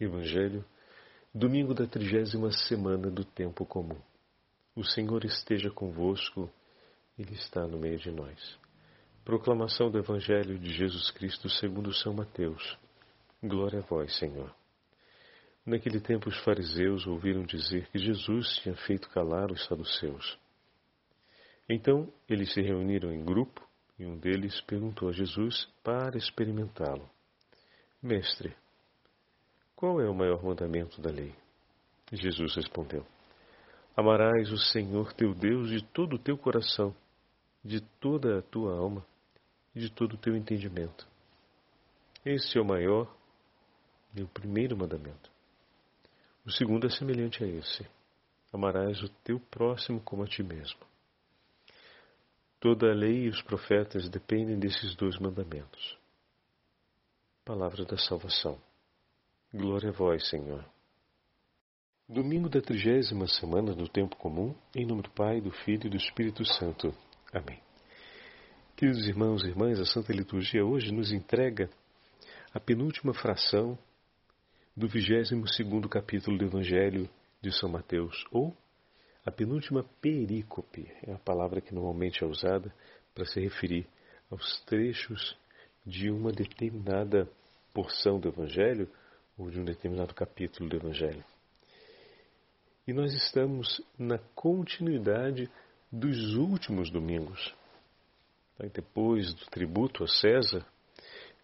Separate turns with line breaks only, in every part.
Evangelho, domingo da trigésima semana do tempo comum. O Senhor esteja convosco, Ele está no meio de nós. Proclamação do Evangelho de Jesus Cristo segundo São Mateus. Glória a vós, Senhor. Naquele tempo os fariseus ouviram dizer que Jesus tinha feito calar os saduceus. Então eles se reuniram em grupo e um deles perguntou a Jesus para experimentá-lo: Mestre, qual é o maior mandamento da lei? Jesus respondeu: Amarás o Senhor teu Deus de todo o teu coração, de toda a tua alma e de todo o teu entendimento. Esse é o maior e o primeiro mandamento. O segundo é semelhante a esse: amarás o teu próximo como a ti mesmo. Toda a lei e os profetas dependem desses dois mandamentos. Palavra da salvação. Glória a vós, Senhor. Domingo da trigésima semana do tempo comum, em nome do Pai, do Filho e do Espírito Santo. Amém. Queridos irmãos e irmãs, a Santa Liturgia hoje nos entrega a penúltima fração do vigésimo segundo capítulo do Evangelho de São Mateus, ou a penúltima perícope é a palavra que normalmente é usada para se referir aos trechos de uma determinada porção do Evangelho de um determinado capítulo do Evangelho. E nós estamos na continuidade dos últimos domingos. Depois do tributo a César,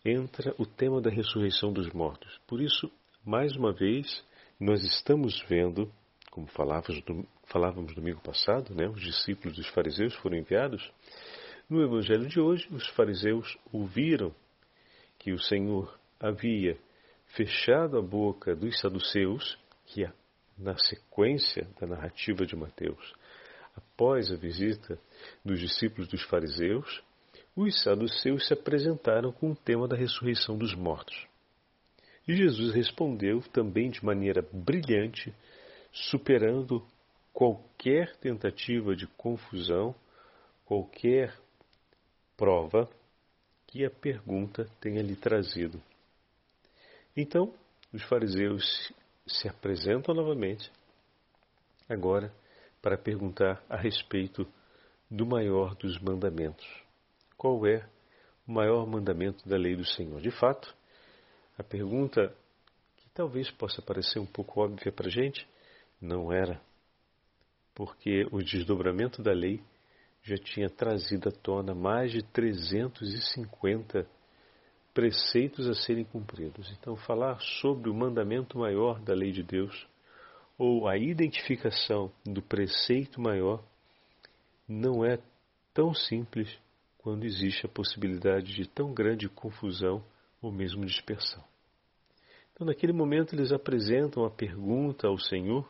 entra o tema da ressurreição dos mortos. Por isso, mais uma vez, nós estamos vendo, como falávamos, falávamos domingo passado, né, os discípulos dos fariseus foram enviados. No evangelho de hoje, os fariseus ouviram que o Senhor havia fechado a boca dos saduceus, que é na sequência da narrativa de Mateus, após a visita dos discípulos dos fariseus, os saduceus se apresentaram com o tema da ressurreição dos mortos. E Jesus respondeu também de maneira brilhante, superando qualquer tentativa de confusão, qualquer prova que a pergunta tenha lhe trazido. Então, os fariseus se apresentam novamente, agora para perguntar a respeito do maior dos mandamentos. Qual é o maior mandamento da lei do Senhor? De fato, a pergunta, que talvez possa parecer um pouco óbvia para a gente, não era porque o desdobramento da lei já tinha trazido à tona mais de 350 preceitos a serem cumpridos. Então, falar sobre o mandamento maior da lei de Deus, ou a identificação do preceito maior, não é tão simples quando existe a possibilidade de tão grande confusão ou mesmo dispersão. Então, naquele momento, eles apresentam a pergunta ao Senhor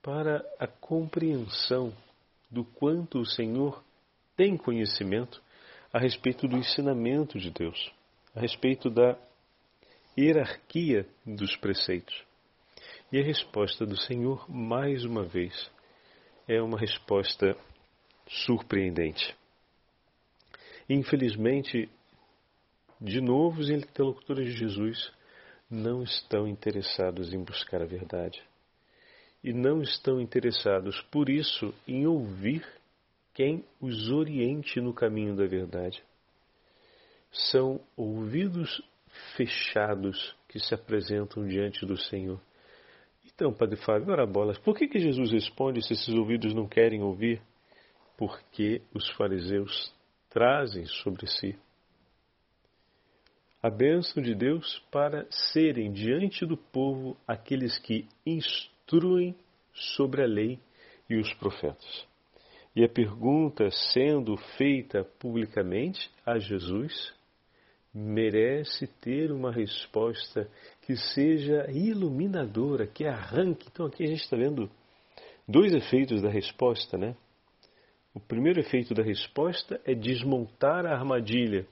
para a compreensão do quanto o Senhor tem conhecimento a respeito do ensinamento de Deus, a respeito da hierarquia dos preceitos. E a resposta do Senhor, mais uma vez, é uma resposta surpreendente. Infelizmente, de novo, os interlocutores de Jesus não estão interessados em buscar a verdade e não estão interessados, por isso, em ouvir quem os oriente no caminho da verdade. São ouvidos fechados que se apresentam diante do Senhor. Então, Padre Fábio, ora bolas, por que, que Jesus responde se esses ouvidos não querem ouvir? Porque os fariseus trazem sobre si a bênção de Deus para serem diante do povo aqueles que instruem instruem sobre a lei e os profetas. E a pergunta sendo feita publicamente a Jesus merece ter uma resposta que seja iluminadora, que arranque. Então aqui a gente está vendo dois efeitos da resposta, né? O primeiro efeito da resposta é desmontar a armadilha.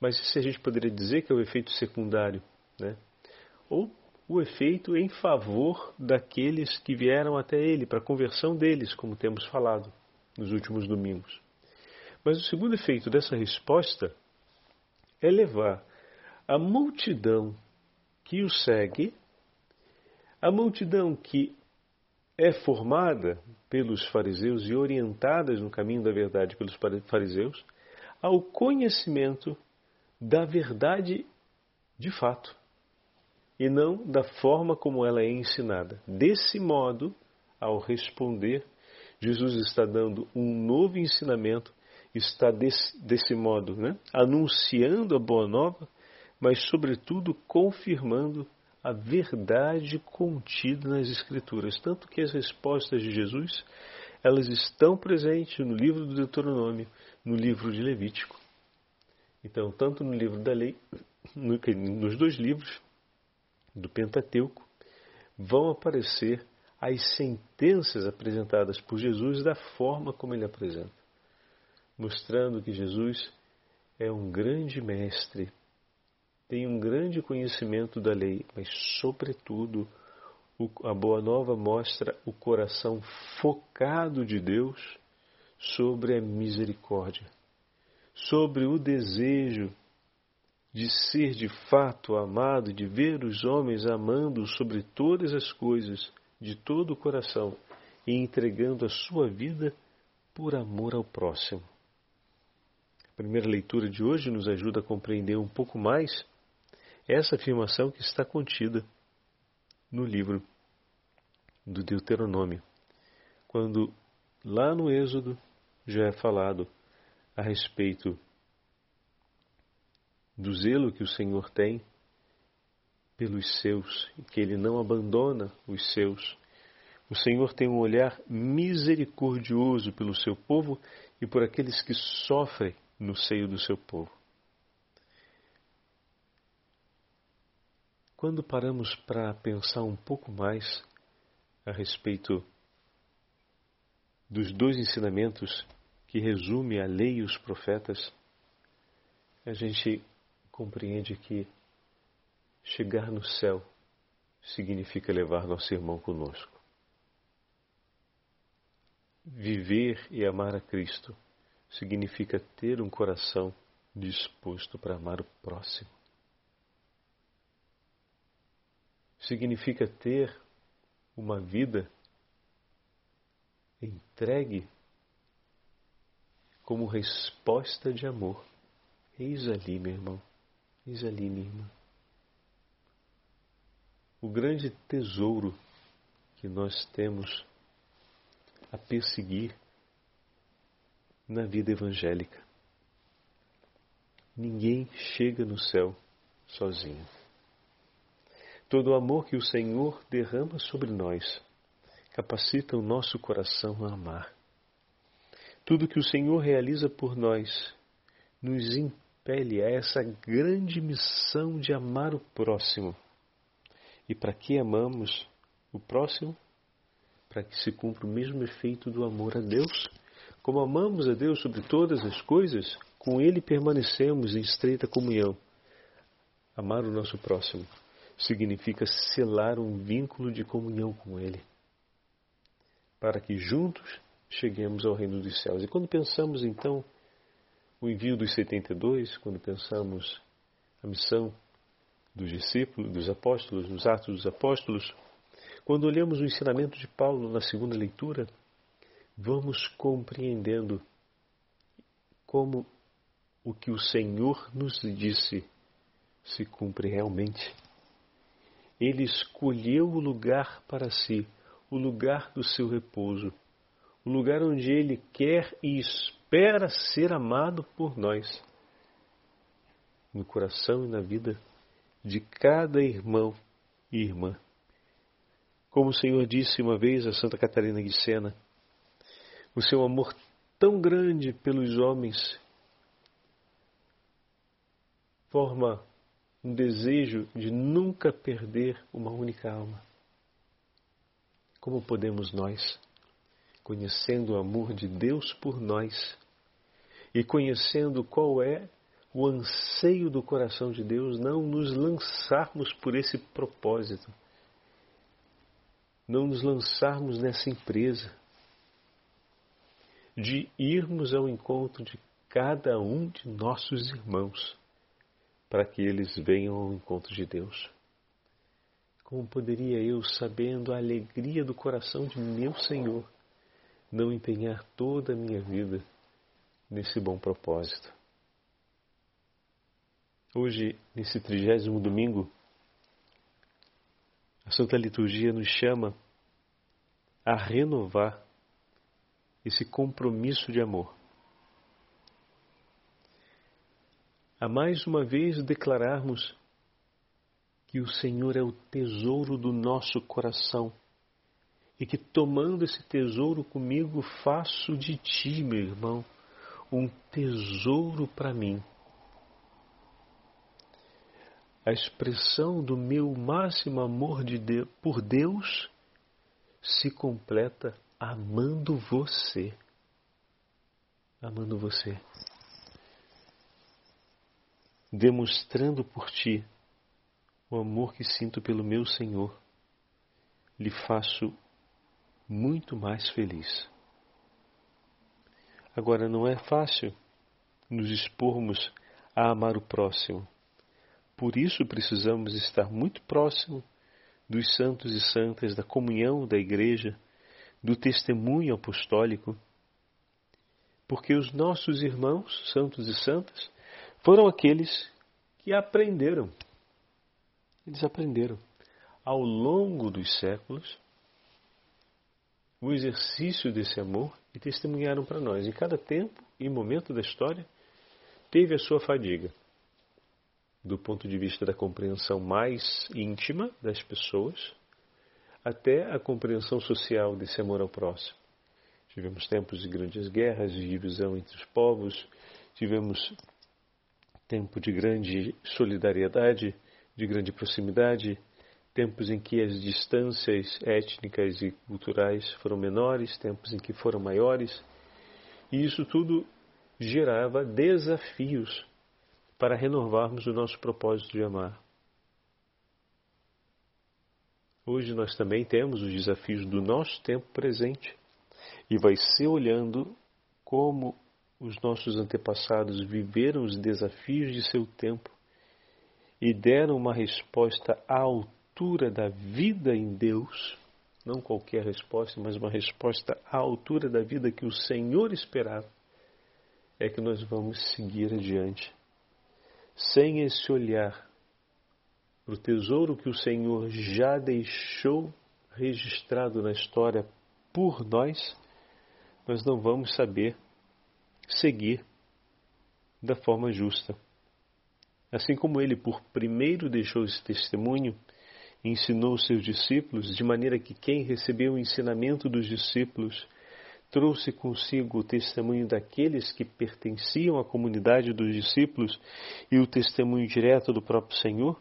Mas isso a gente poderia dizer que é o efeito secundário, né? Ou o efeito em favor daqueles que vieram até ele, para a conversão deles, como temos falado nos últimos domingos. Mas o segundo efeito dessa resposta é levar a multidão que o segue, a multidão que é formada pelos fariseus e orientadas no caminho da verdade pelos fariseus, ao conhecimento da verdade de fato e não da forma como ela é ensinada. Desse modo, ao responder, Jesus está dando um novo ensinamento, está desse, desse modo né, anunciando a boa nova, mas, sobretudo, confirmando a verdade contida nas Escrituras. Tanto que as respostas de Jesus elas estão presentes no livro do Deuteronômio, no livro de Levítico. Então, tanto no livro da lei, nos dois livros, do Pentateuco, vão aparecer as sentenças apresentadas por Jesus da forma como ele apresenta, mostrando que Jesus é um grande mestre, tem um grande conhecimento da lei, mas, sobretudo, a Boa Nova mostra o coração focado de Deus sobre a misericórdia, sobre o desejo de ser de fato amado, de ver os homens amando sobre todas as coisas, de todo o coração, e entregando a sua vida por amor ao próximo. Primeira leitura de hoje nos ajuda a compreender um pouco mais essa afirmação que está contida no livro do Deuteronômio, quando lá no Êxodo já é falado a respeito do zelo que o Senhor tem pelos seus e que ele não abandona os seus. O Senhor tem um olhar misericordioso pelo seu povo e por aqueles que sofrem no seio do seu povo. Quando paramos para pensar um pouco mais a respeito dos dois ensinamentos que resume a lei e os profetas, a gente compreende que chegar no céu significa levar nosso irmão conosco. Viver e amar a Cristo significa ter um coração disposto para amar o próximo. Significa ter uma vida entregue como resposta de amor. Eis ali, meu irmão, Eis ali, minha irmã. O grande tesouro que nós temos a perseguir na vida evangélica. Ninguém chega no céu sozinho. Todo o amor que o Senhor derrama sobre nós capacita o nosso coração a amar. Tudo que o Senhor realiza por nós nos compele a essa grande missão de amar o próximo. E para que amamos o próximo? Para que se cumpra o mesmo efeito do amor a Deus. Como amamos a Deus sobre todas as coisas, com Ele permanecemos em estreita comunhão. Amar o nosso próximo significa selar um vínculo de comunhão com Ele, para que juntos cheguemos ao reino dos céus. E quando pensamos então o envio dos 72, quando pensamos a missão dos discípulos, dos apóstolos, nos Atos dos Apóstolos, quando olhamos o ensinamento de Paulo na segunda leitura, vamos compreendendo como o que o Senhor nos disse se cumpre realmente. Ele escolheu o lugar para si, o lugar do seu repouso, o lugar onde ele quer e espera ser amado por nós, no coração e na vida de cada irmão e irmã. Como o Senhor disse uma vez a Santa Catarina de Sena, o seu amor tão grande pelos homens forma um desejo de nunca perder uma única alma. Como podemos nós, conhecendo o amor de Deus por nós e conhecendo qual é o anseio do coração de Deus, não nos lançarmos por esse propósito, não nos lançarmos nessa empresa de irmos ao encontro de cada um de nossos irmãos, para que eles venham ao encontro de Deus. Como poderia eu, sabendo a alegria do coração de meu Senhor, não empenhar toda a minha vida nesse bom propósito? Hoje, nesse trigésimo domingo, a Santa Liturgia nos chama a renovar esse compromisso de amor. A mais uma vez declararmos que o Senhor é o tesouro do nosso coração e que tomando esse tesouro comigo faço de ti, meu irmão, um tesouro para mim a expressão do meu máximo amor de Deus, por Deus se completa amando você. Amando você. Demonstrando por ti o amor que sinto pelo meu Senhor, lhe faço muito mais feliz. Agora, não é fácil nos expormos a amar o próximo por isso precisamos estar muito próximo dos santos e santas, da comunhão da igreja, do testemunho apostólico, porque os nossos irmãos, santos e santas, foram aqueles que aprenderam. Eles aprenderam ao longo dos séculos o exercício desse amor e testemunharam para nós. Em cada tempo e momento da história, teve a sua fadiga do ponto de vista da compreensão mais íntima das pessoas, até a compreensão social desse amor ao próximo. Tivemos tempos de grandes guerras, de divisão entre os povos, tivemos tempo de grande solidariedade, de grande proximidade, tempos em que as distâncias étnicas e culturais foram menores, tempos em que foram maiores, e isso tudo gerava desafios para renovarmos o nosso propósito de amar. Hoje nós também temos os desafios do nosso tempo presente e vai ser olhando como os nossos antepassados viveram os desafios de seu tempo e deram uma resposta à altura da vida em Deus, não qualquer resposta, mas uma resposta à altura da vida que o Senhor esperava, é que nós vamos seguir adiante sem esse olhar para o tesouro que o Senhor já deixou registrado na história por nós, nós não vamos saber seguir da forma justa. Assim como ele, por primeiro, deixou esse testemunho, ensinou seus discípulos, de maneira que quem recebeu o ensinamento dos discípulos trouxe consigo o testemunho daqueles que pertenciam à comunidade dos discípulos e o testemunho direto do próprio Senhor,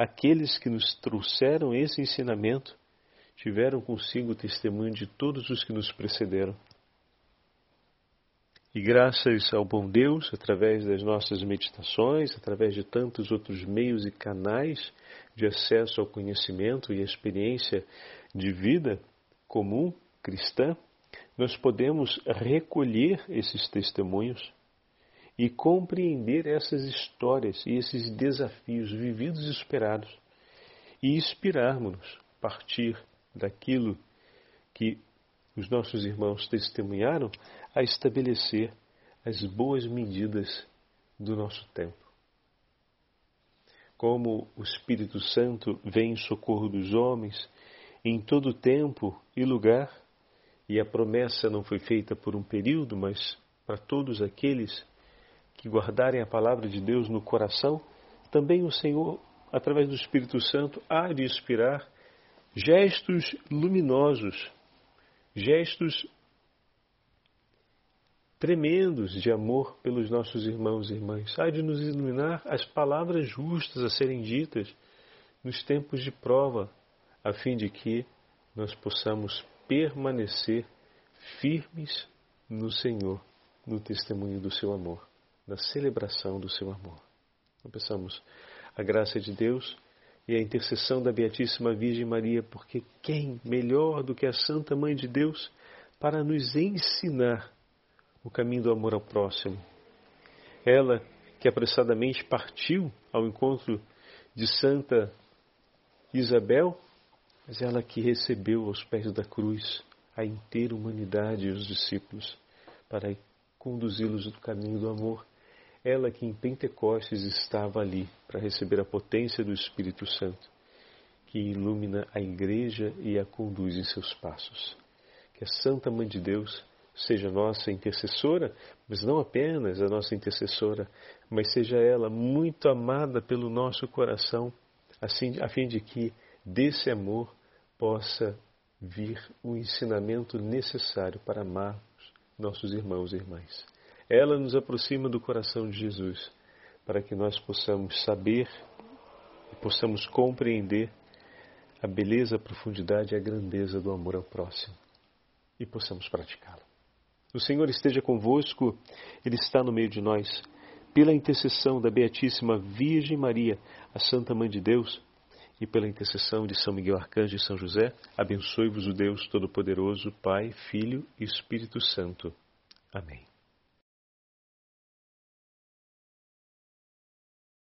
aqueles que nos trouxeram esse ensinamento tiveram consigo o testemunho de todos os que nos precederam. E graças ao bom Deus, através das nossas meditações, através de tantos outros meios e canais de acesso ao conhecimento e à experiência de vida comum cristã, nós podemos recolher esses testemunhos e compreender essas histórias e esses desafios vividos e esperados e inspirarmos-nos a partir daquilo que os nossos irmãos testemunharam a estabelecer as boas medidas do nosso tempo. Como o Espírito Santo vem em socorro dos homens em todo tempo e lugar, e a promessa não foi feita por um período, mas para todos aqueles que guardarem a palavra de Deus no coração, também o Senhor, através do Espírito Santo, há de inspirar gestos luminosos, gestos tremendos de amor pelos nossos irmãos e irmãs. Há de nos iluminar as palavras justas a serem ditas nos tempos de prova, a fim de que nós possamos permanecer firmes no Senhor, no testemunho do seu amor, na celebração do seu amor. Então, peçamos a graça de Deus e a intercessão da Beatíssima Virgem Maria, porque quem melhor do que a Santa Mãe de Deus para nos ensinar o caminho do amor ao próximo? Ela que apressadamente partiu ao encontro de Santa Isabel, mas ela que recebeu aos pés da cruz a inteira humanidade e os discípulos para conduzi-los no caminho do amor. Ela que em Pentecostes estava ali para receber a potência do Espírito Santo, que ilumina a igreja e a conduz em seus passos. Que a Santa Mãe de Deus seja nossa intercessora, mas não apenas a nossa intercessora, mas seja ela muito amada pelo nosso coração, assim, a fim de que desse amor possa vir o ensinamento necessário para amarmos nossos irmãos e irmãs. Ela nos aproxima do coração de Jesus, para que nós possamos saber e possamos compreender a beleza, a profundidade e a grandeza do amor ao próximo e possamos praticá-lo. O Senhor esteja convosco, Ele está no meio de nós. Pela intercessão da Beatíssima Virgem Maria, a Santa Mãe de Deus, e pela intercessão de São Miguel Arcanjo e São José, abençoe-vos o Deus Todo-Poderoso, Pai, Filho e Espírito Santo. Amém.